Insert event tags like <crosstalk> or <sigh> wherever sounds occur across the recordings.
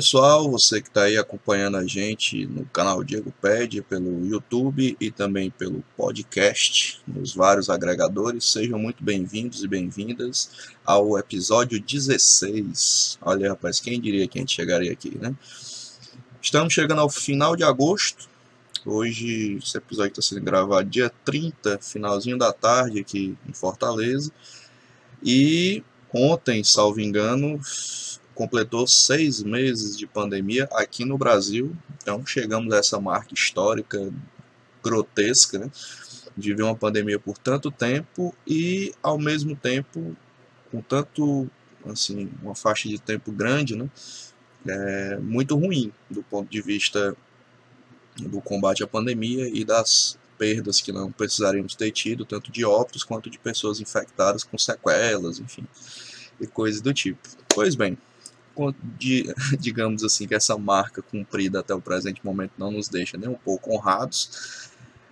Pessoal, você que está aí acompanhando a gente no canal Diego Pede, pelo YouTube e também pelo podcast, nos vários agregadores, sejam muito bem-vindos e bem-vindas ao episódio 16. Olha rapaz, quem diria que a gente chegaria aqui, né? Estamos chegando ao final de agosto, hoje esse episódio está sendo gravado dia 30, finalzinho da tarde aqui em Fortaleza, e ontem, salvo engano, completou seis meses de pandemia aqui no Brasil. Então chegamos a essa marca histórica grotesca, né? De ver uma pandemia por tanto tempo e ao mesmo tempo com tanto assim uma faixa de tempo grande, né? É muito ruim do ponto de vista do combate à pandemia e das perdas que não precisaríamos ter tido, tanto de óbitos quanto de pessoas infectadas com sequelas, enfim, e coisas do tipo. Pois bem, <laughs> digamos assim, que essa marca cumprida até o presente momento não nos deixa nem um pouco honrados,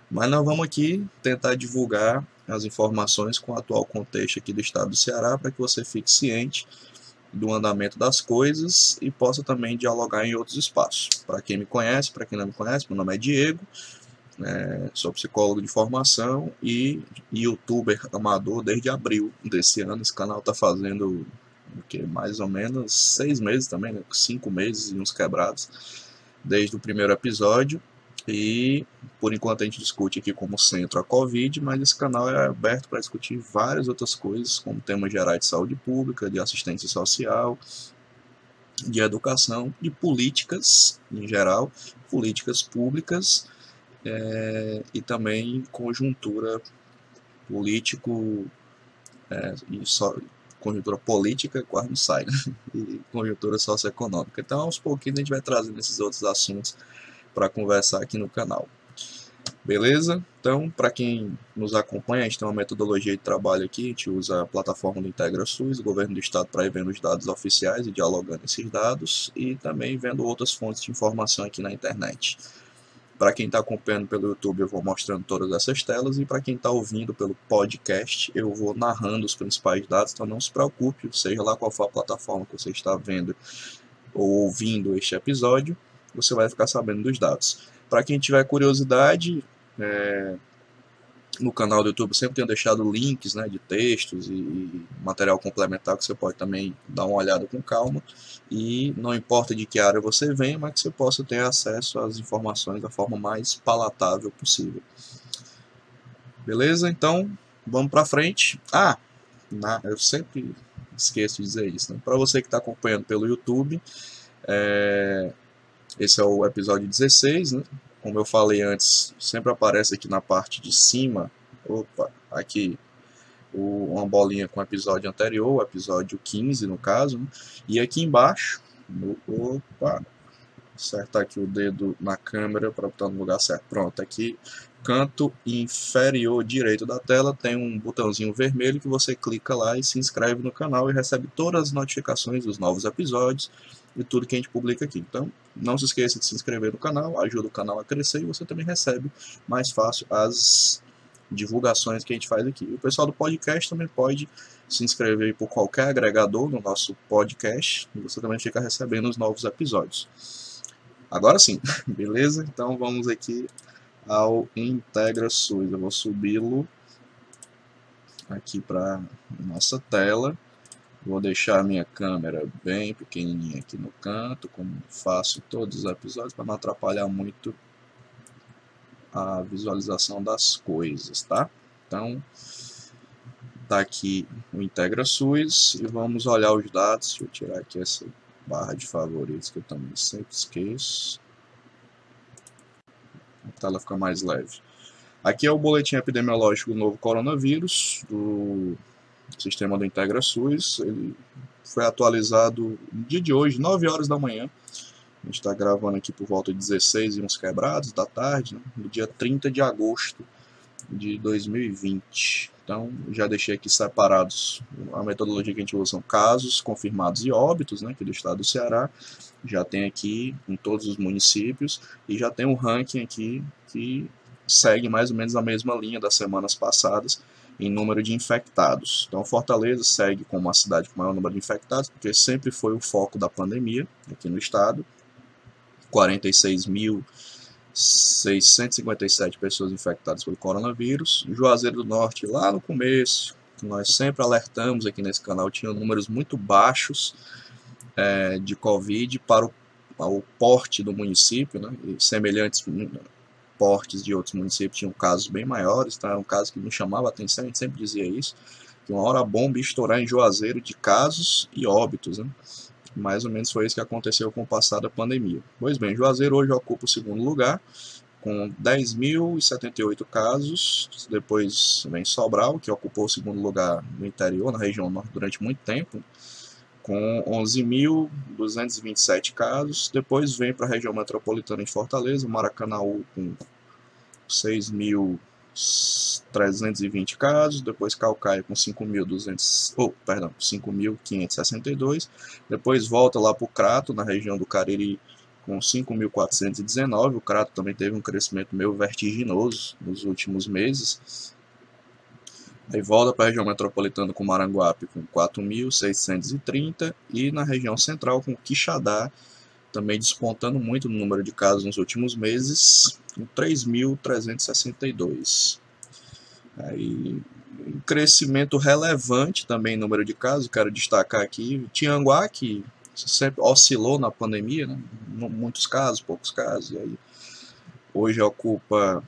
mas nós vamos aqui tentar divulgar as informações com o atual contexto aqui do estado do Ceará para que você fique ciente do andamento das coisas e possa também dialogar em outros espaços. Para quem me conhece, para quem não me conhece, meu nome é Diego, é, sou psicólogo de formação e youtuber amador desde abril desse ano. Esse canal está fazendo que mais ou menos seis meses também, né? cinco meses e uns quebrados, desde o primeiro episódio. E por enquanto a gente discute aqui como centro a Covid, mas esse canal é aberto para discutir várias outras coisas, como temas gerais de saúde pública, de assistência social, de educação, de políticas em geral, políticas públicas é, e também conjuntura político é, e só, conjuntura política quase não sai, né? <laughs> e conjuntura socioeconômica. Então, aos pouquinhos a gente vai trazendo esses outros assuntos para conversar aqui no canal. Beleza? Então, para quem nos acompanha, a gente tem uma metodologia de trabalho aqui, a gente usa a plataforma do IntegraSUS, o governo do estado para ir vendo os dados oficiais e dialogando esses dados, e também vendo outras fontes de informação aqui na internet. Para quem está acompanhando pelo YouTube, eu vou mostrando todas essas telas e para quem está ouvindo pelo podcast, eu vou narrando os principais dados, então não se preocupe, seja lá qual for a plataforma que você está vendo ou ouvindo este episódio, você vai ficar sabendo dos dados. Para quem tiver curiosidade, é, no canal do YouTube sempre tenho deixado links né, de textos e material complementar que você pode também dar uma olhada com calma. E não importa de que área você venha, mas que você possa ter acesso às informações da forma mais palatável possível. Beleza? Então, vamos para frente. Ah, na, eu sempre esqueço de dizer isso. Né? Para você que está acompanhando pelo YouTube, é, esse é o episódio 16, né? Como eu falei antes, sempre aparece aqui na parte de cima, opa, aqui o, uma bolinha com o episódio anterior, o episódio 15 no caso, né? e aqui embaixo, no, opa, acertar aqui o dedo na câmera para botar no lugar certo, pronto, aqui canto inferior direito da tela tem um botãozinho vermelho que você clica lá e se inscreve no canal e recebe todas as notificações dos novos episódios e tudo que a gente publica aqui. Então, não se esqueça de se inscrever no canal, ajuda o canal a crescer e você também recebe mais fácil as divulgações que a gente faz aqui. o pessoal do podcast também pode se inscrever por qualquer agregador no nosso podcast e você também fica recebendo os novos episódios. Agora sim, <laughs> beleza? Então vamos aqui ao Integra SUS. Eu vou subi-lo aqui para nossa tela. Vou deixar a minha câmera bem pequenininha aqui no canto, como faço todos os episódios, para não atrapalhar muito a visualização das coisas, tá? Então, tá aqui o Integra SUS e vamos olhar os dados. Deixa eu tirar aqui essa barra de favoritos que eu também sempre esqueço. A tela fica mais leve. Aqui é o boletim epidemiológico do novo coronavírus, do sistema do Integra SUS. Ele foi atualizado no dia de hoje, 9 horas da manhã. A gente está gravando aqui por volta de 16 e uns quebrados da tarde, né? no dia 30 de agosto de 2020. Então, já deixei aqui separados a metodologia que a gente usa são casos confirmados e óbitos, né, aqui do estado do Ceará. Já tem aqui em todos os municípios e já tem um ranking aqui que segue mais ou menos a mesma linha das semanas passadas, em número de infectados. Então, Fortaleza segue como a cidade com maior número de infectados, porque sempre foi o foco da pandemia aqui no estado. 46.657 pessoas infectadas pelo coronavírus. Juazeiro do Norte, lá no começo, nós sempre alertamos aqui nesse canal, tinha números muito baixos é, de Covid para o, para o porte do município, né, semelhantes portes de outros municípios tinham casos bem maiores, tá? um caso que nos chamava a atenção, a gente sempre dizia isso, que uma hora a bomba ia estourar em Juazeiro de casos e óbitos, né? Mais ou menos foi isso que aconteceu com o passado da pandemia. Pois bem, Juazeiro hoje ocupa o segundo lugar, com 10.078 casos. Depois vem Sobral, que ocupou o segundo lugar no interior, na região norte, durante muito tempo, com 11.227 casos. Depois vem para a região metropolitana em Fortaleza, Maracanaú, com 6.320 casos. Depois Calcaia, com 5.200, oh, perdão, 5.562. Depois volta lá para o Crato, na região do Cariri, com 5.419. O Crato também teve um crescimento meio vertiginoso nos últimos meses. Aí volta para a região metropolitana com Maranguape com 4.630 e na região central com Quixadá também despontando muito no número de casos nos últimos meses, com 3.362. Aí um crescimento relevante também no número de casos, quero destacar aqui Tianguá, que sempre oscilou na pandemia, né? muitos casos, poucos casos, e aí hoje ocupa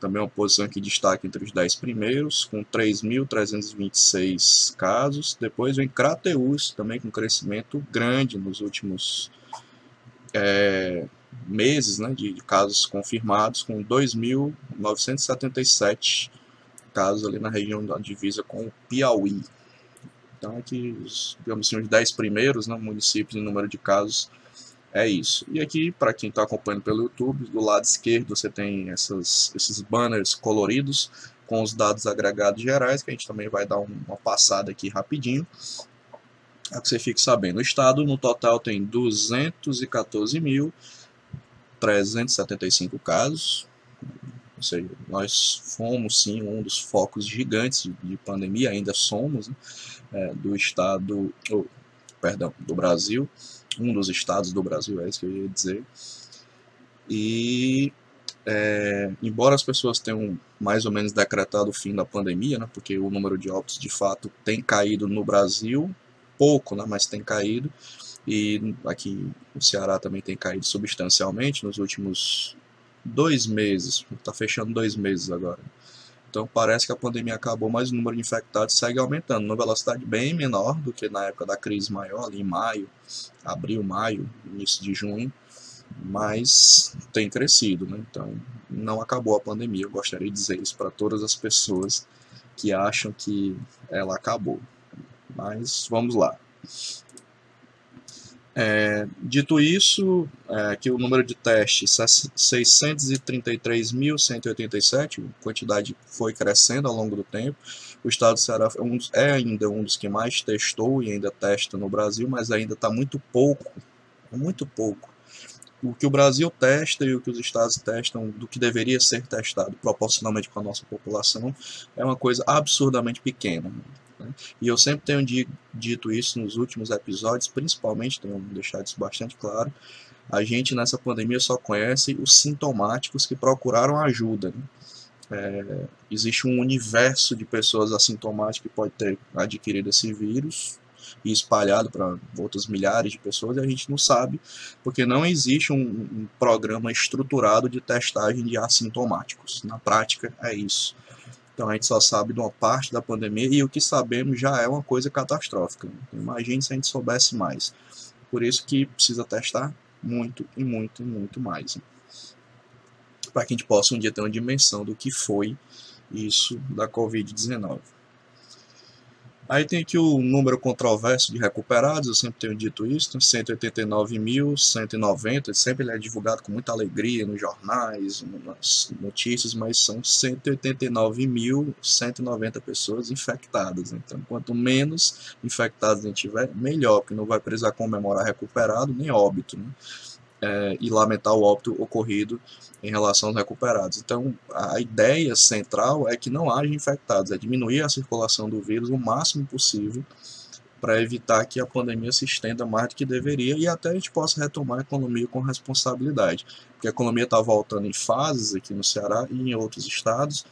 também uma posição que destaca entre os 10 primeiros, com 3.326 casos. Depois vem Crateus, também com crescimento grande nos últimos é, meses né, de casos confirmados, com 2.977 casos ali na região da divisa com o Piauí. Então, aqui, os, digamos assim, os 10 primeiros né, municípios em número de casos é isso. E aqui, para quem está acompanhando pelo YouTube, do lado esquerdo você tem essas, esses banners coloridos com os dados agregados gerais, que a gente também vai dar uma passada aqui rapidinho. Para que você fique sabendo. O estado, no total, tem 214.375 casos. Ou seja, nós fomos sim um dos focos gigantes de pandemia, ainda somos, né, é, do estado, oh, perdão, do Brasil um dos estados do Brasil, é isso que eu ia dizer. E é, embora as pessoas tenham mais ou menos decretado o fim da pandemia, né, porque o número de óbitos de fato tem caído no Brasil, pouco, né, mas tem caído, e aqui no Ceará também tem caído substancialmente nos últimos dois meses, está fechando dois meses agora. Então parece que a pandemia acabou, mas o número de infectados segue aumentando, numa velocidade bem menor do que na época da crise maior, ali em maio, abril, maio, início de junho, mas tem crescido, né? Então não acabou a pandemia. Eu gostaria de dizer isso para todas as pessoas que acham que ela acabou. Mas vamos lá. É, dito isso, é, que o número de testes 633.187, a quantidade foi crescendo ao longo do tempo. O estado do Ceará é, um, é, ainda um dos que mais testou e ainda testa no Brasil, mas ainda está muito pouco, muito pouco. O que o Brasil testa e o que os estados testam do que deveria ser testado proporcionalmente com a nossa população é uma coisa absurdamente pequena. Né? E eu sempre tenho dito isso nos últimos episódios, principalmente, tenho deixado isso bastante claro. A gente nessa pandemia só conhece os sintomáticos que procuraram ajuda. Né? É, existe um universo de pessoas assintomáticas que pode ter adquirido esse vírus e espalhado para outras milhares de pessoas e a gente não sabe porque não existe um, um programa estruturado de testagem de assintomáticos. Na prática é isso. Então a gente só sabe de uma parte da pandemia e o que sabemos já é uma coisa catastrófica. Imagine se a gente soubesse mais. Por isso que precisa testar muito e muito e muito mais. Para que a gente possa um dia ter uma dimensão do que foi isso da Covid-19. Aí tem aqui o número controverso de recuperados, eu sempre tenho dito isso, 189.190, sempre é divulgado com muita alegria nos jornais, nas notícias, mas são 189.190 pessoas infectadas. Então, quanto menos infectados a gente tiver, melhor, porque não vai precisar comemorar recuperado nem óbito. Né? É, e lamentar o óbito ocorrido em relação aos recuperados. Então, a ideia central é que não haja infectados, é diminuir a circulação do vírus o máximo possível para evitar que a pandemia se estenda mais do que deveria e até a gente possa retomar a economia com responsabilidade. Porque a economia está voltando em fases aqui no Ceará e em outros estados,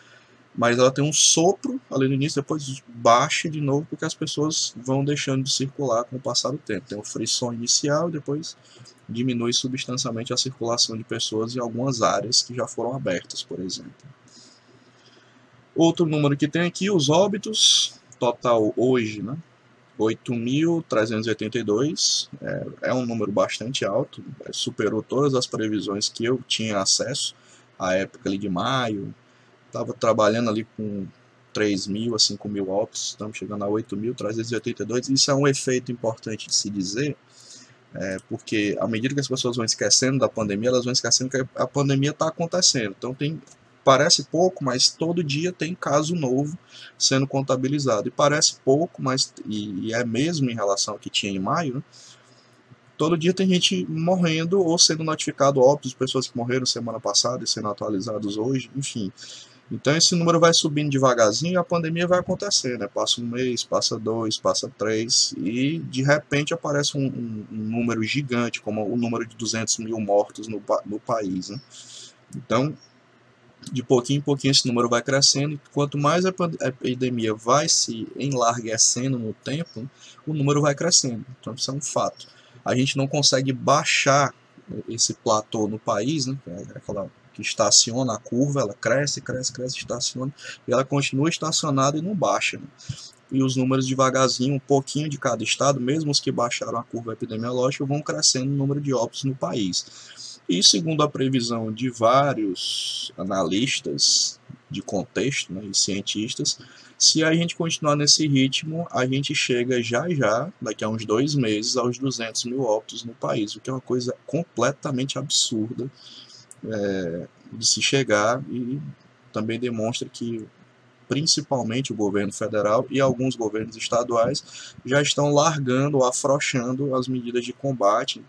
mas ela tem um sopro ali no início, depois baixa de novo, porque as pessoas vão deixando de circular com o passar do tempo. Tem o frisson inicial e depois diminui substancialmente a circulação de pessoas em algumas áreas que já foram abertas, por exemplo. Outro número que tem aqui, os óbitos, total hoje, né? 8.382, é, é um número bastante alto, é, superou todas as previsões que eu tinha acesso à época ali de maio, estava trabalhando ali com 3 mil a 5 mil óbitos, estamos chegando a 8.382. Isso é um efeito importante de se dizer, é, porque à medida que as pessoas vão esquecendo da pandemia, elas vão esquecendo que a pandemia está acontecendo. Então tem parece pouco, mas todo dia tem caso novo sendo contabilizado. E parece pouco, mas e, e é mesmo em relação ao que tinha em maio, né? todo dia tem gente morrendo ou sendo notificado óbitos, pessoas que morreram semana passada e sendo atualizados hoje, enfim. Então esse número vai subindo devagarzinho e a pandemia vai acontecer, né? Passa um mês, passa dois, passa três e de repente aparece um, um, um número gigante, como o número de 200 mil mortos no, no país, né? Então, de pouquinho em pouquinho esse número vai crescendo e quanto mais a epidemia vai se enlarguecendo no tempo, o número vai crescendo. Então isso é um fato. A gente não consegue baixar esse platô no país, né? É aquela que estaciona a curva, ela cresce, cresce, cresce, estaciona, e ela continua estacionada e não baixa. Né? E os números devagarzinho, um pouquinho de cada estado, mesmo os que baixaram a curva epidemiológica, vão crescendo o número de óbitos no país. E segundo a previsão de vários analistas de contexto né, e cientistas, se a gente continuar nesse ritmo, a gente chega já já, daqui a uns dois meses, aos 200 mil óbitos no país, o que é uma coisa completamente absurda é, de se chegar e também demonstra que principalmente o governo federal e alguns governos estaduais já estão largando, afrouxando as medidas de combate,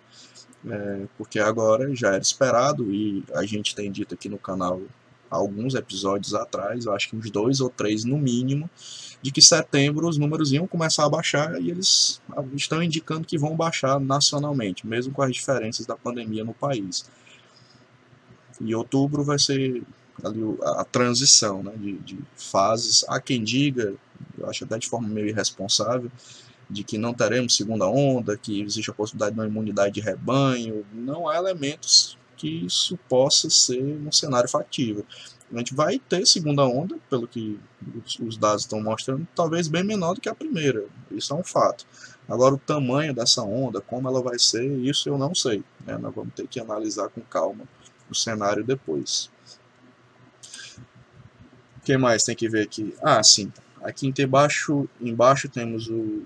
é, porque agora já era esperado e a gente tem dito aqui no canal alguns episódios atrás, acho que uns dois ou três no mínimo, de que setembro os números iam começar a baixar e eles estão indicando que vão baixar nacionalmente, mesmo com as diferenças da pandemia no país. E outubro vai ser ali a, transição né, de, de, fases. Há quem diga, eu acho até de forma meio irresponsável, de que não teremos segunda onda, que existe a possibilidade de uma imunidade de rebanho. Não há elementos que isso possa ser um cenário factível. A gente vai ter segunda onda, pelo que os dados estão mostrando, talvez bem menor do que a primeira. Isso é um fato. Agora, o tamanho dessa onda, como ela vai ser, isso eu não sei. Né? Nós vamos ter que analisar com calma o cenário depois. O que mais tem que ver aqui? Ah, sim. Aqui embaixo, embaixo temos o,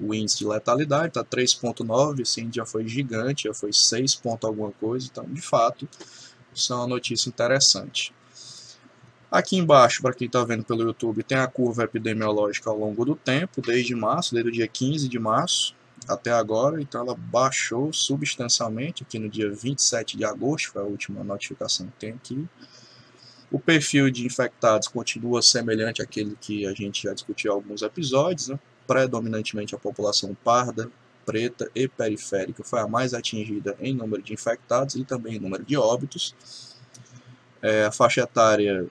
o índice de letalidade, está 3.9, esse índice já foi gigante, já foi 6 ponto alguma coisa, então de fato isso é uma notícia interessante. Aqui embaixo, para quem está vendo pelo YouTube, tem a curva epidemiológica ao longo do tempo, desde março, desde o dia 15 de março, até agora, então ela baixou substancialmente aqui no dia 27 de agosto, foi a última notificação que tem aqui. O perfil de infectados continua semelhante àquele que a gente já discutiu em alguns episódios, né? predominantemente a população parda, preta e periférica foi a mais atingida em número de infectados e também em número de óbitos. É, a faixa etária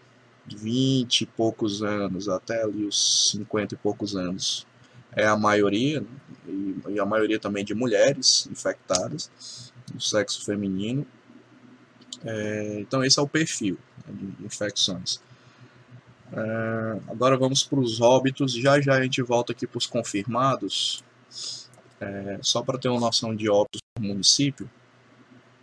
de 20 e poucos anos até ali os 50 e poucos anos é a maioria, e, a maioria também de mulheres infectadas, do sexo feminino. É, então esse é o perfil né, de infecções. É, agora vamos para os óbitos, já já a gente volta aqui para os confirmados, é, só para ter uma noção de óbitos no município,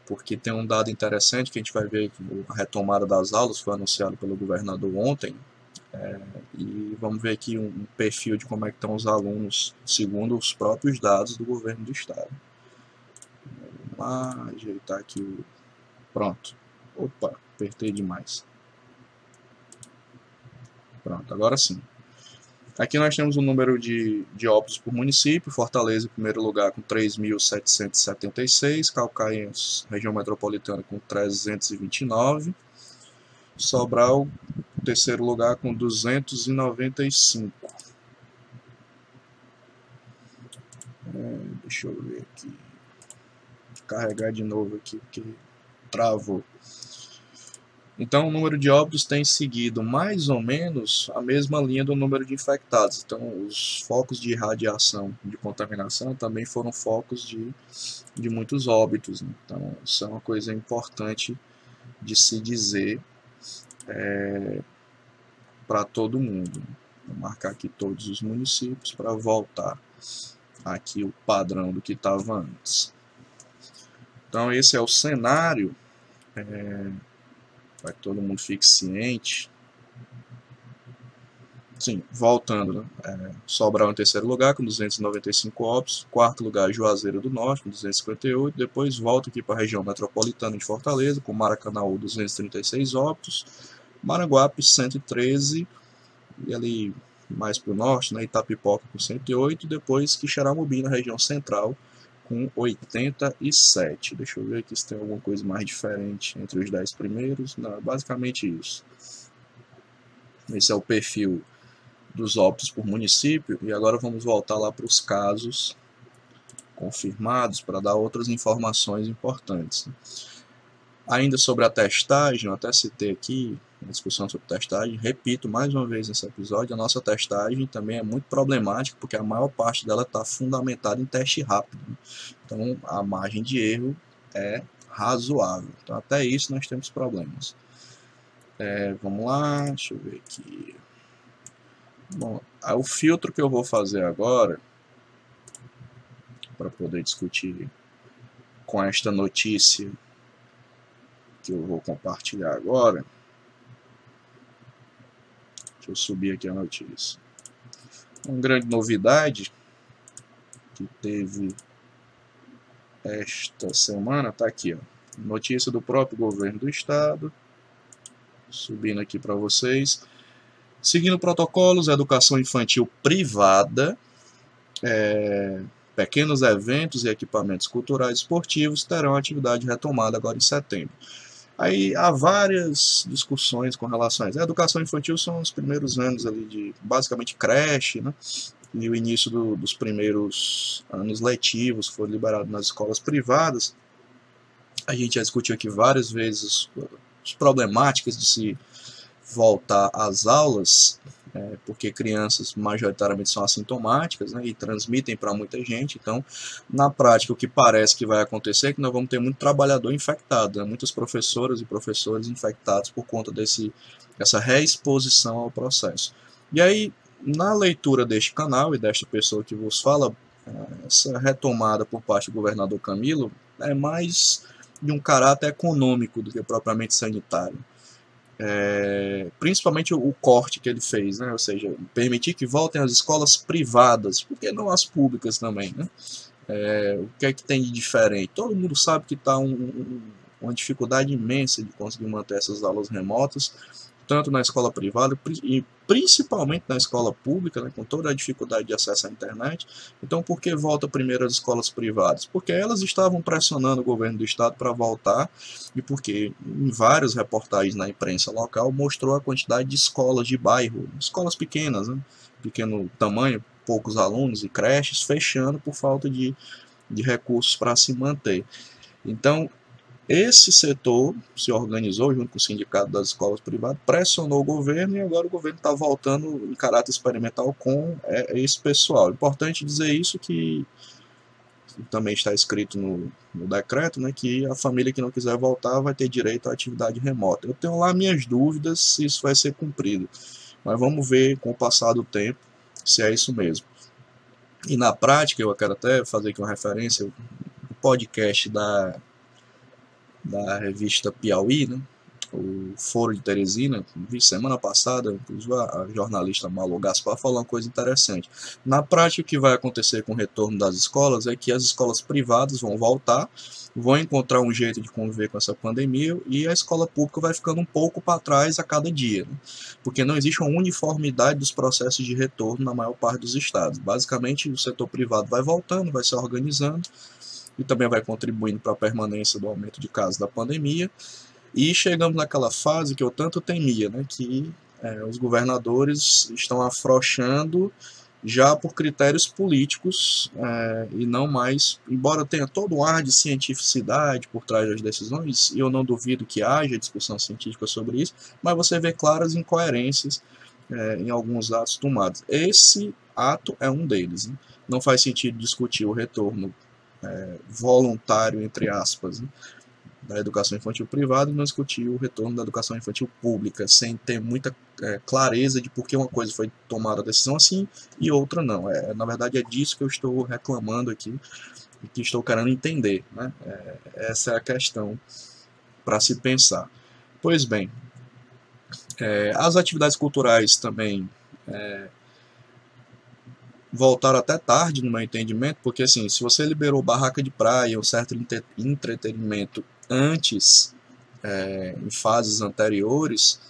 porque tem um dado interessante que a gente vai ver a retomada das aulas foi anunciado pelo governador ontem, e vamos ver aqui um perfil de como é que estão os alunos segundo os próprios dados do governo do estado. Vamos lá, ajeitar aqui o... Pronto. Opa, apertei demais. Pronto, agora sim. Aqui nós temos o número de, de óbitos por município, Fortaleza em primeiro lugar com 3.776, Calcaia, região metropolitana com 329, Sobral terceiro lugar com 295. É, deixa eu ver aqui. Carregar de novo aqui, porque travou. Então, o número de óbitos tem seguido mais ou menos a mesma linha do número de infectados. Então, os focos de radiação, de contaminação, também foram focos de, de muitos óbitos. Né? Então, isso é uma coisa importante de se dizer é, para todo mundo. Vou marcar aqui todos os municípios para voltar aqui o padrão do que estava antes. Então, esse é o cenário. É, para que todo mundo fique ciente. Sim, voltando, né? É, Sobral em terceiro lugar com 295 óbitos, quarto lugar Juazeiro do Norte com 258, depois volta aqui para a região metropolitana de Fortaleza com Maracanaú 236 óbitos, Maranguape 113 e ali mais para o norte, né, Itapipoca com 108, depois Quixeramobim na região central com 87. Deixa eu ver aqui se tem alguma coisa mais diferente entre os 10 primeiros. Não, basicamente isso. Esse é o perfil dos óbitos por município. E agora vamos voltar lá para os casos confirmados para dar outras informações importantes. Ainda sobre a testagem, eu até citei aqui uma discussão sobre testagem. Repito mais uma vez nesse episódio, a nossa testagem também é muito problemática, porque a maior parte dela está fundamentada em teste rápido. Então, a margem de erro é razoável. Então, até isso nós temos problemas. É, vamos lá, deixa eu ver aqui. Bom, o filtro que eu vou fazer agora, para poder discutir com esta notícia que eu vou compartilhar agora, Deixa eu subir aqui a notícia. Uma grande novidade que teve esta semana, está aqui, ó. Notícia do próprio governo do estado. Subindo aqui para vocês. Seguindo protocolos, educação infantil privada, é, pequenos eventos e equipamentos culturais esportivos terão atividade retomada agora em setembro. Aí há várias discussões com relação a isso. A educação infantil são os primeiros anos ali de basicamente creche, né? E o início do, dos primeiros anos letivos foi liberado nas escolas privadas. A gente já discutiu aqui várias vezes as problemáticas de se voltar às aulas é, porque crianças majoritariamente são assintomáticas né, e transmitem para muita gente. Então, na prática, o que parece que vai acontecer é que nós vamos ter muito trabalhador infectado, né, muitas professoras e professores infectados por conta desse, dessa reexposição ao processo. E aí, na leitura deste canal e desta pessoa que vos fala, é, essa retomada por parte do governador Camilo é mais de um caráter econômico do que propriamente sanitário é, principalmente o, corte que ele fez, né? ou seja, permitir que voltem as escolas privadas, porque não as públicas também. Né? É, o que é que tem de diferente? Todo mundo sabe que está um, um, uma dificuldade imensa de conseguir manter essas aulas remotas, tanto na escola privada e principalmente na escola pública, né, com toda a dificuldade de acesso à internet. Então, por que volta primeiro as escolas privadas? Porque elas estavam pressionando o governo do estado para voltar e porque em várias reportagens na imprensa local mostrou a quantidade de escolas de bairro, escolas pequenas, né, pequeno tamanho, poucos alunos e creches fechando por falta de, de recursos para se manter. Então, esse setor se organizou junto com o sindicato das escolas privadas, pressionou o governo e agora o governo está voltando em caráter experimental com é, esse pessoal. Importante dizer isso que também está escrito no, no, decreto, né, que a família que não quiser voltar vai ter direito à atividade remota. Eu tenho lá minhas dúvidas se isso vai ser cumprido, mas vamos ver com o passar do tempo se é isso mesmo. E na prática, eu quero até fazer aqui uma referência, o podcast da da revista Piauí, né? o Foro de Teresina, semana passada, inclusive a jornalista Malu Gaspar falou uma coisa interessante. Na prática, o que vai acontecer com o retorno das escolas é que as escolas privadas vão voltar, vão encontrar um jeito de conviver com essa pandemia e a escola pública vai ficando um pouco para trás a cada dia, né? porque não existe uma uniformidade dos processos de retorno na maior parte dos estados. Basicamente, o setor privado vai voltando, vai se organizando e também vai contribuindo para a permanência do aumento de casos da pandemia e chegamos naquela fase que eu tanto temia, né, que é, os governadores estão afrouxando já por critérios políticos é, e não mais, embora tenha todo um ar de cientificidade por trás das decisões, e eu não duvido que haja discussão científica sobre isso, mas você vê claras incoerências é, em alguns atos tomados. Esse ato é um deles. Né? Não faz sentido discutir o retorno é, voluntário, entre aspas, né? da educação infantil privada e não discutir o retorno da educação infantil pública, sem ter muita é, clareza de por que uma coisa foi tomada a decisão assim e outra não. É, na verdade, é disso que eu estou reclamando aqui e que estou querendo entender. Né? É, essa é a questão para se pensar. Pois bem, é, as atividades culturais também é, voltaram até tarde no meu entendimento, porque assim, se você liberou barraca de praia, um certo entretenimento antes, é, em fases anteriores,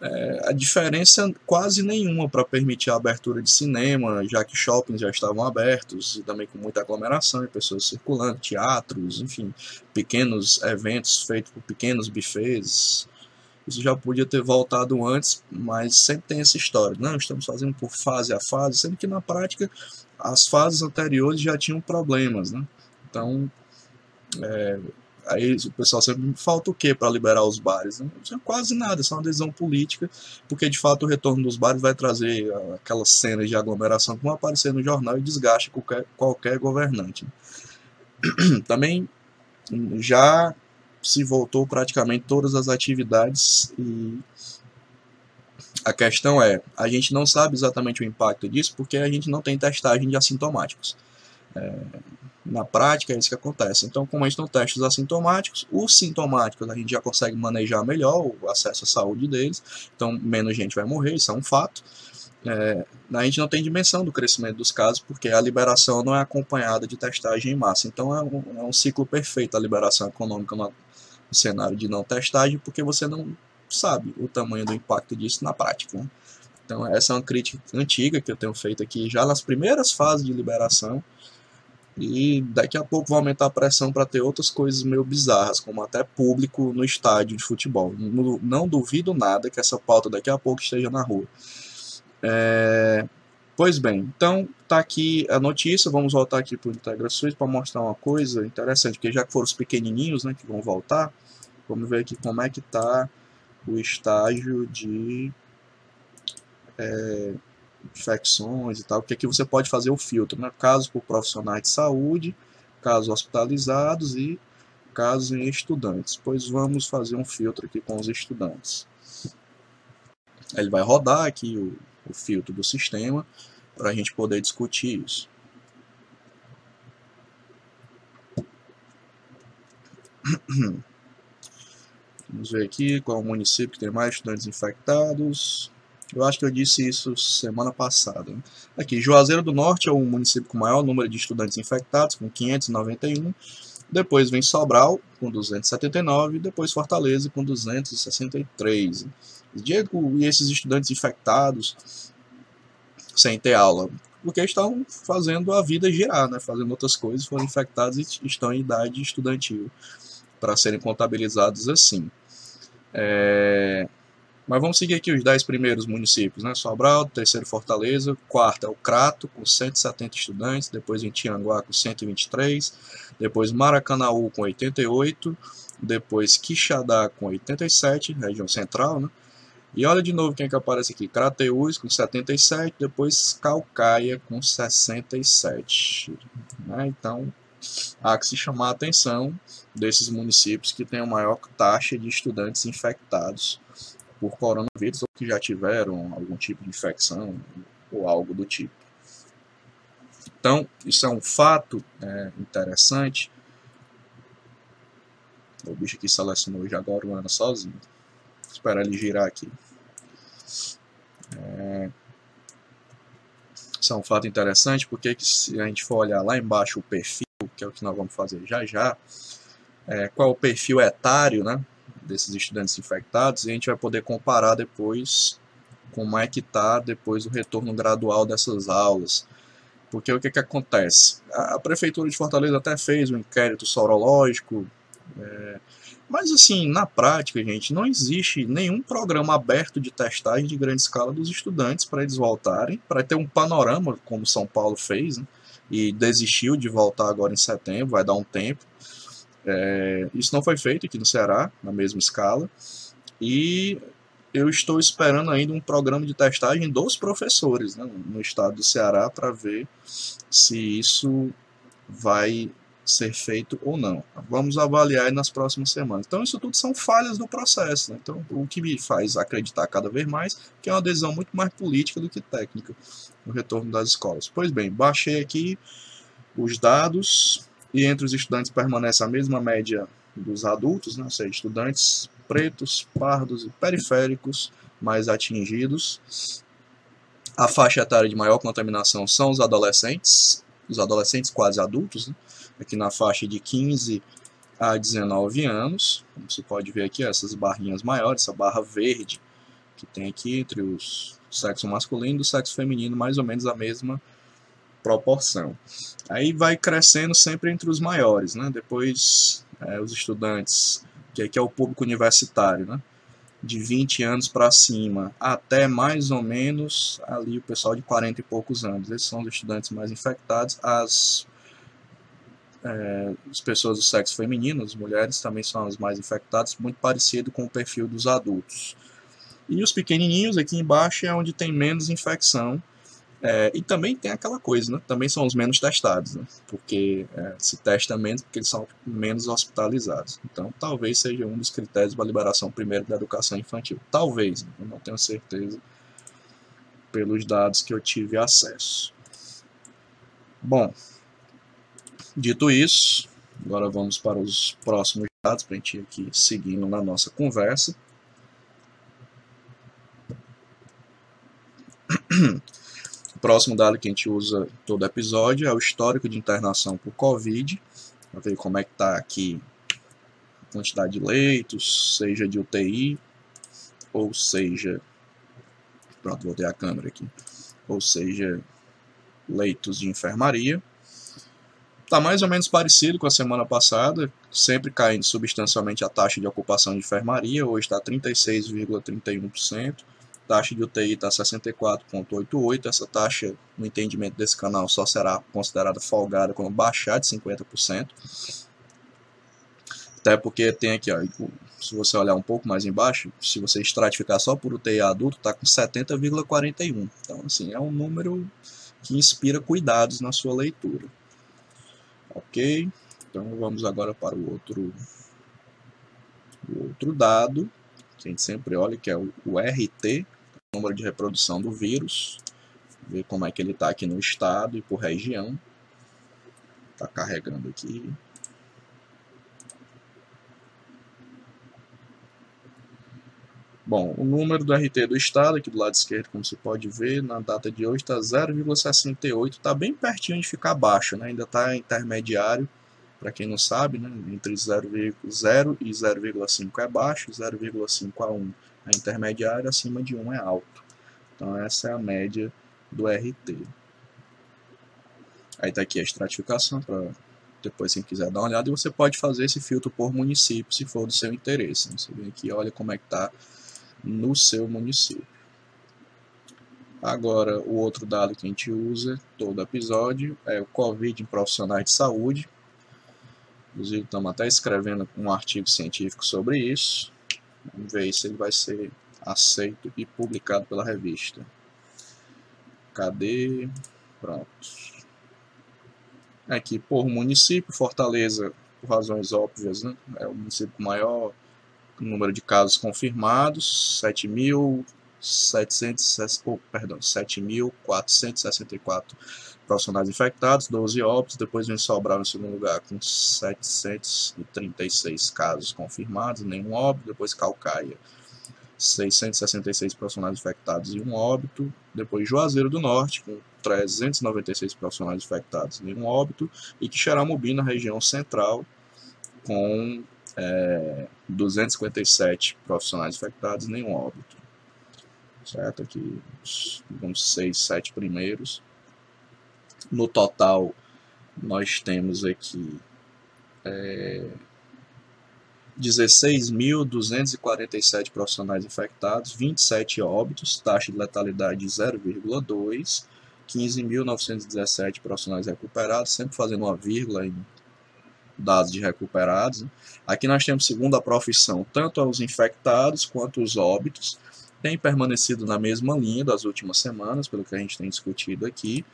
é, a diferença quase nenhuma para permitir a abertura de cinema, já que shoppings já estavam abertos e também com muita aglomeração e pessoas circulando, teatros, enfim, pequenos eventos feitos por pequenos buffets. Já podia ter voltado antes, mas sempre tem essa história. Não, estamos fazendo por fase a fase, sendo que na prática as fases anteriores já tinham problemas, né? Então, é, Aí o pessoal sempre falta o que para liberar os bares? Não tinha quase nada, é só uma decisão política, porque de fato o retorno dos bares vai trazer aquelas cenas de aglomeração que vão aparecer no jornal e desgaste qualquer, qualquer governante. <clears throat> Também já se voltou praticamente todas as atividades e a questão é, a gente não sabe exatamente o impacto disso porque a gente não tem testagem de assintomáticos. É, na prática é isso que acontece. Então, como a gente não testa os assintomáticos, os sintomáticos a gente já consegue manejar melhor o acesso à saúde deles, então menos gente vai morrer, isso é um fato. É, a gente não tem dimensão do crescimento dos casos, porque a liberação não é acompanhada de testagem em massa. Então é um, é um ciclo perfeito a liberação econômica no, cenário de não testagem, porque você não sabe o tamanho do impacto disso na prática. Né? Então essa é uma crítica antiga que eu tenho feito aqui já nas primeiras fases de liberação, e daqui a pouco vai aumentar a pressão para ter outras coisas meio bizarras, como até público no estádio de futebol. Não duvido nada que essa pauta daqui a pouco esteja na rua. É... Pois bem, então tá aqui a notícia. Vamos voltar aqui para o Integra Suite para mostrar uma coisa interessante, porque já que foram os pequenininhos né, que vão voltar, vamos ver aqui como é que tá o estágio de é, infecções e tal, porque aqui você pode fazer o filtro, né? casos por profissionais de saúde, casos hospitalizados e casos em estudantes. Pois vamos fazer um filtro aqui com os estudantes. Ele vai rodar aqui o, o filtro do sistema para a gente poder discutir isso. <clears throat> Vamos ver aqui qual é o município que tem mais estudantes infectados. Eu acho que eu disse isso semana passada. Aqui, Juazeiro do Norte é o município com maior número de estudantes infectados, com 591. Depois vem Sobral, com 279. Depois Fortaleza, com 263. Diego, e esses estudantes infectados sem ter aula? Porque estão fazendo a vida girar, né? fazendo outras coisas, foram infectados e estão em idade estudantil para serem contabilizados assim. É... Mas vamos seguir aqui os 10 primeiros municípios, né? Sobral, terceiro Fortaleza, quarto é o Crato, com 170 estudantes, depois em Tianguá com 123, depois Maracanaú com 88, depois Quixadá com 87, região central, né? E olha de novo quem é que aparece aqui, Crateús com 77, depois Calcaia com 67. Né? Então, há que se chamar a atenção desses municípios que têm a maior taxa de estudantes infectados por coronavírus ou que já tiveram algum tipo de infecção ou algo do tipo. Então, isso é um fato é, interessante. O bicho aqui selecionou já agora o ano sozinho. Esperar ele girar aqui. É... Isso é um fato interessante, porque se a gente for olhar lá embaixo o perfil, que é o que nós vamos fazer já já, é, qual é o perfil etário né, desses estudantes infectados, e a gente vai poder comparar depois como é que está depois do retorno gradual dessas aulas. Porque o que, que acontece? A, a Prefeitura de Fortaleza até fez um inquérito sorológico, é, mas assim, na prática, gente, não existe nenhum programa aberto de testagem de grande escala dos estudantes para eles voltarem, para ter um panorama, como São Paulo fez, né, e desistiu de voltar agora em setembro, vai dar um tempo. É, isso não foi feito aqui no Ceará, na mesma escala. E eu estou esperando ainda um programa de testagem dos professores né, no estado do Ceará para ver se isso vai ser feito ou não. Vamos avaliar nas próximas semanas. Então, isso tudo são falhas do processo. Né? Então, o que me faz acreditar cada vez mais que é uma decisão muito mais política do que técnica no retorno das escolas. Pois bem, baixei aqui os dados e entre os estudantes permanece a mesma média dos adultos, né? ou seja, estudantes pretos, pardos e periféricos mais atingidos. A faixa etária de maior contaminação são os adolescentes, os adolescentes quase adultos, né? Aqui na faixa de 15 a 19 anos. Como você pode ver aqui, essas barrinhas maiores, essa barra verde que tem aqui entre os sexo masculino e o sexo feminino, mais ou menos a mesma proporção. Aí vai crescendo sempre entre os maiores, né? Depois é, os estudantes que aqui é o público universitário, né? de 20 anos para cima, até mais ou menos ali o pessoal de 40 e poucos anos. Esses são os estudantes mais infectados. As, é, as pessoas do sexo feminino, as mulheres, também são as mais infectadas, muito parecido com o perfil dos adultos. E os pequenininhos aqui embaixo é onde tem menos infecção, é, e também tem aquela coisa, né? Também são os menos testados, né? Porque é, se testa menos porque eles são menos hospitalizados. Então, talvez seja um dos critérios para liberação primeiro da educação infantil. Talvez, eu não tenho certeza pelos dados que eu tive acesso. Bom, dito isso, agora vamos para os próximos dados para a gente ir aqui seguindo na nossa conversa. próximo dado que a gente usa todo episódio é o histórico de internação por Covid, para ver como é que está aqui a quantidade de leitos, seja de UTI, ou seja, pronto, voltei a câmera aqui, ou seja, leitos de enfermaria. Está mais ou menos parecido com a semana passada, sempre caindo substancialmente a taxa de ocupação de enfermaria, hoje está 36,31% taxa de UTI está 64,88. Essa taxa, no entendimento desse canal, só será considerada folgada quando baixar de 50%. Até porque tem aqui, ó, se você olhar um pouco mais embaixo, se você estratificar só por UTI adulto, está com 70,41. Então, assim, é um número que inspira cuidados na sua leitura. Ok? Então, vamos agora para o outro, o outro dado, que a gente sempre olha, que é o, o RT, número de reprodução do vírus, ver como é que ele está aqui no estado e por região. Está carregando aqui. Bom, o número do RT do estado, aqui do lado esquerdo, como você pode ver, na data de hoje está 0,68, está bem pertinho de ficar baixo, né? ainda está intermediário, para quem não sabe, né? entre 0,0 e 0,5 é baixo, 0,5 a 1 a intermediária acima de 1 é alto. Então essa é a média do RT. Aí está aqui a estratificação para depois quem quiser dar uma olhada e você pode fazer esse filtro por município se for do seu interesse. Você vem aqui e olha como é que está no seu município. Agora, o outro dado que a gente usa todo episódio é o Covid em profissionais de saúde. Inclusive, estamos até escrevendo um artigo científico sobre isso. Vamos ver se ele vai ser aceito e publicado pela revista. Cadê? Pronto. Aqui, por município, Fortaleza, por razões óbvias, né? é o município maior número de casos confirmados, 7.700, oh, perdão, 7.464 profissionais infectados, 12 óbitos, depois vem Sobral no segundo lugar com 736 casos confirmados, nenhum óbito, depois Calcaia 666 profissionais infectados e um óbito. Depois Juazeiro do Norte, com 396 profissionais infectados e um óbito. E Quixeramobim, na região central, com é, 257 profissionais infectados nenhum óbito. Certo? Aqui, uns 6, 7 primeiros. No total, nós temos aqui é, 16.247 profissionais infectados, 27 óbitos, taxa de letalidade de 0,2, 15.917 profissionais recuperados, sempre fazendo uma vírgula em dados de recuperados. Aqui nós temos, segundo a profissão, tanto os infectados quanto os óbitos, tem permanecido na mesma linha das últimas semanas, pelo que a gente tem discutido aqui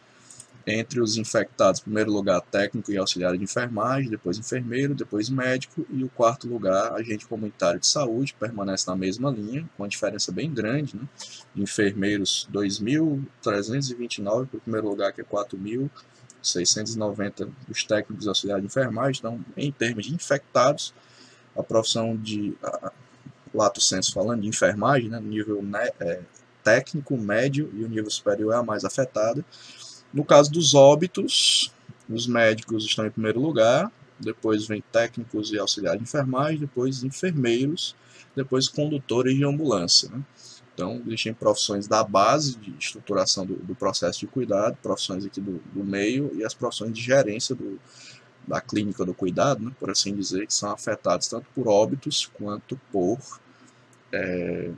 entre os infectados, primeiro lugar, técnico e auxiliar de enfermagem, depois enfermeiro, depois médico, e o quarto lugar, agente comunitário de saúde, permanece na mesma linha, com uma diferença bem grande, né? Enfermeiros 2.329 para o primeiro lugar, que é 4.690 os técnicos auxiliares de enfermagem, então, em termos de infectados, a profissão de, a, lato senso falando, de enfermagem, né, nível né, é, técnico, médio e o nível superior é a mais afetada, no caso dos óbitos, os médicos estão em primeiro lugar, depois vem técnicos e auxiliares de enfermagem, depois enfermeiros, depois condutores de ambulância. Né? Então, existem profissões da base de estruturação do, do processo de cuidado, profissões aqui do, do, meio e as profissões de gerência do, da clínica do cuidado, né, por assim dizer, que são afetadas tanto por óbitos quanto por é,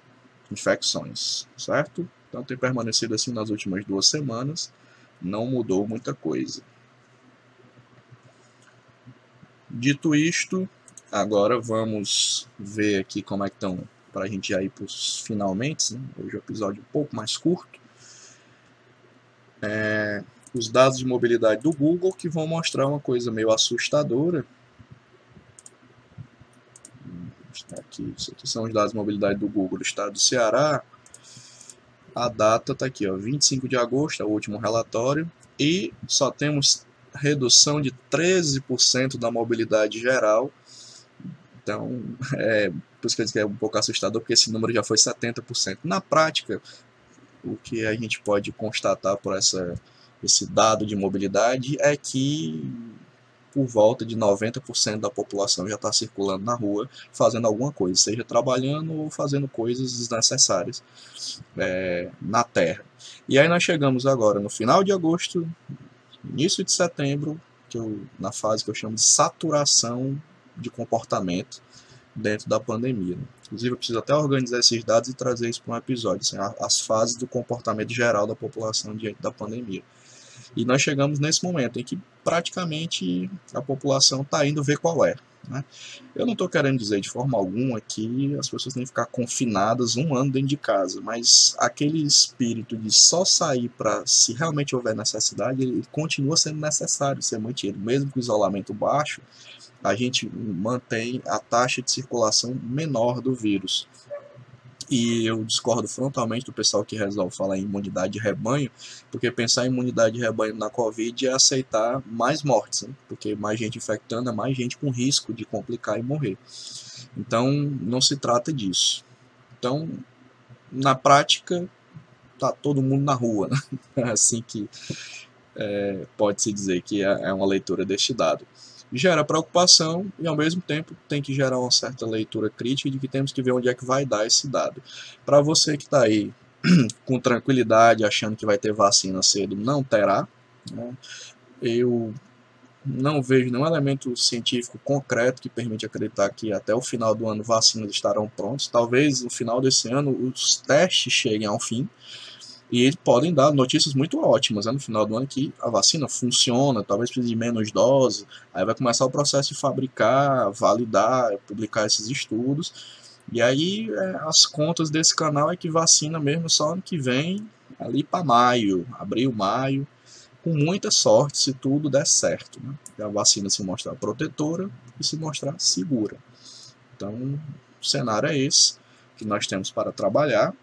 infecções, certo? Então, tem permanecido assim nas últimas duas semanas não mudou muita coisa. Dito isto, agora vamos ver aqui como é que estão, para a gente já ir para os finalmente, né? hoje é um episódio um pouco mais curto. É, os dados de mobilidade do Google que vão mostrar uma coisa meio assustadora. Aqui, isso aqui são os dados de mobilidade do Google do estado do Ceará a data está aqui, ó, 25 de agosto, é o último relatório, e só temos redução de 13% da mobilidade geral. Então, <laughs> é, por isso que que é um pouco assustador, porque esse número já foi 70%. Na prática, o que a gente pode constatar por essa, esse dado de mobilidade é que por volta de 90% da população já está circulando na rua, fazendo alguma coisa, seja trabalhando ou fazendo coisas desnecessárias é, na Terra. E aí nós chegamos agora no final de agosto, início de setembro, que eu, na fase que eu chamo de saturação de comportamento dentro da pandemia. Inclusive, eu preciso até organizar esses dados e trazer isso para um episódio, assim, as fases do comportamento geral da população diante da pandemia. E nós chegamos nesse momento em que praticamente a população está indo ver qual é. Né? Eu não estou querendo dizer de forma alguma que as pessoas têm que ficar confinadas um ano dentro de casa, mas aquele espírito de só sair para se realmente houver necessidade, ele continua sendo necessário ser mantido, mesmo com isolamento baixo, a gente mantém a taxa de circulação menor do vírus. E eu discordo frontalmente do pessoal que resolve falar em imunidade de rebanho, porque pensar em imunidade de rebanho na Covid é aceitar mais mortes, né? porque mais gente infectando é mais gente com risco de complicar e morrer. Então, não se trata disso. Então, na prática, tá todo mundo na rua, né? <laughs> É assim que é, pode-se dizer que é, é uma leitura deste dado gera preocupação e ao mesmo tempo tem que gerar uma certa leitura crítica de que temos que ver onde é que vai dar esse dado. Para você que está aí <clears throat> com tranquilidade, achando que vai ter vacina cedo, não terá. Né? Eu não vejo nenhum elemento científico concreto que permite acreditar que até o final do ano vacinas estarão prontas. Talvez no final desse ano os testes cheguem ao fim. E eles podem dar notícias muito ótimas né, no final do ano que a vacina funciona, talvez precise de menos dose, aí vai começar o processo de fabricar, validar, publicar esses estudos. E aí é, as contas desse canal é que vacina mesmo só ano que vem, ali para maio, abril, maio, com muita sorte se tudo der certo. Né? a vacina se mostrar protetora e se mostrar segura. Então, o cenário é esse que nós temos para trabalhar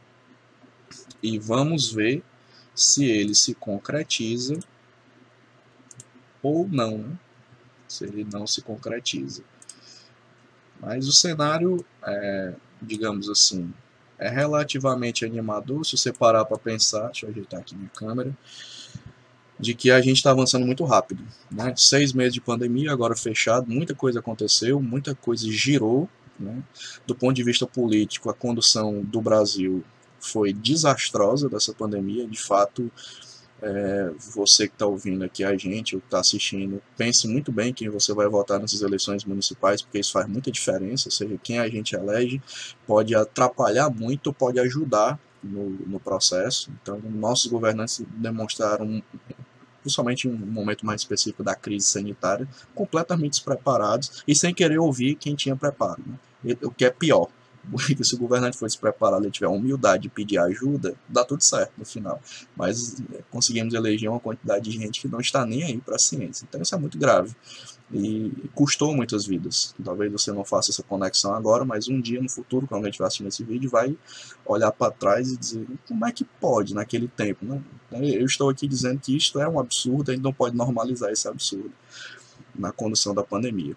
e vamos ver se ele se concretiza ou não, né? se ele não se concretiza. Mas o cenário, é, digamos assim, é relativamente animador se você parar para pensar. Deixa eu ajeitar aqui minha câmera. De que a gente está avançando muito rápido. Né? Seis meses de pandemia, agora fechado, muita coisa aconteceu, muita coisa girou. Né? Do ponto de vista político, a condução do Brasil foi desastrosa dessa pandemia. De fato, é, você que está ouvindo aqui a gente, ou está assistindo, pense muito bem quem você vai votar nessas eleições municipais, porque isso faz muita diferença. Ou seja, quem a gente elege pode atrapalhar muito, pode ajudar no, no processo. Então, nossos governantes demonstraram, principalmente em um momento mais específico da crise sanitária, completamente despreparados e sem querer ouvir quem tinha preparo. Né? O que é pior porque se o governante for despreparado e tiver humildade de pedir ajuda, dá tudo certo no final. Mas é, conseguimos eleger uma quantidade de gente que não está nem aí para a ciência. Então isso é muito grave. E custou muitas vidas. Talvez você não faça essa conexão agora, mas um dia no futuro, quando a gente vai assistir esse vídeo, vai olhar para trás e dizer como é que pode naquele tempo. Né? Eu estou aqui dizendo que isto é um absurdo, a gente não pode normalizar esse absurdo na condução da pandemia.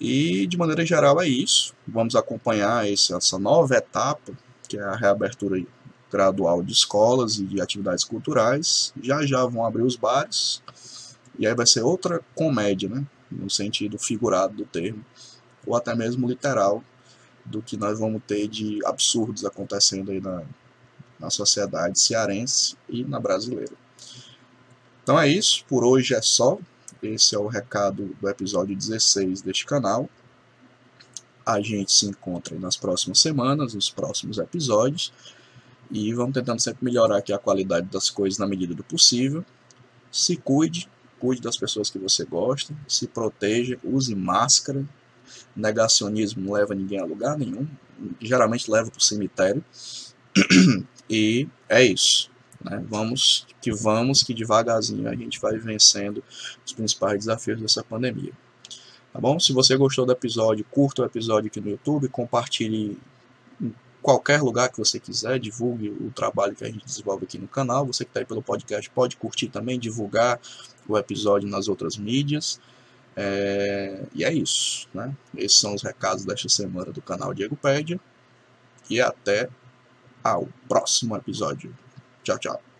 E de maneira geral é isso. Vamos acompanhar esse, essa nova etapa, que é a reabertura gradual de escolas e de atividades culturais. Já já vão abrir os bares. E aí vai ser outra comédia, né? No sentido figurado do termo, ou até mesmo literal, do que nós vamos ter de absurdos acontecendo aí na, na sociedade cearense e na brasileira. Então é isso, por hoje é só. Esse é o recado do episódio 16 deste canal. A gente se encontra nas próximas semanas, nos próximos episódios. E vamos tentando sempre melhorar aqui a qualidade das coisas na medida do possível. Se cuide, cuide das pessoas que você gosta, se proteja, use máscara. Negacionismo não leva ninguém a lugar nenhum, geralmente leva para o cemitério. <clears throat> E é isso. Né? Vamos que vamos, que devagarzinho a gente vai vencendo os principais desafios dessa pandemia. Tá bom? Se você gostou do episódio, curta o episódio aqui no YouTube, compartilhe em qualquer lugar que você quiser, divulgue o trabalho que a gente desenvolve aqui no canal. Você que está aí pelo podcast pode curtir também, divulgar o episódio nas outras mídias. É... E é isso. Né? Esses são os recados desta semana do canal Diego Pédia. E até ao próximo episódio. Tchau, tchau.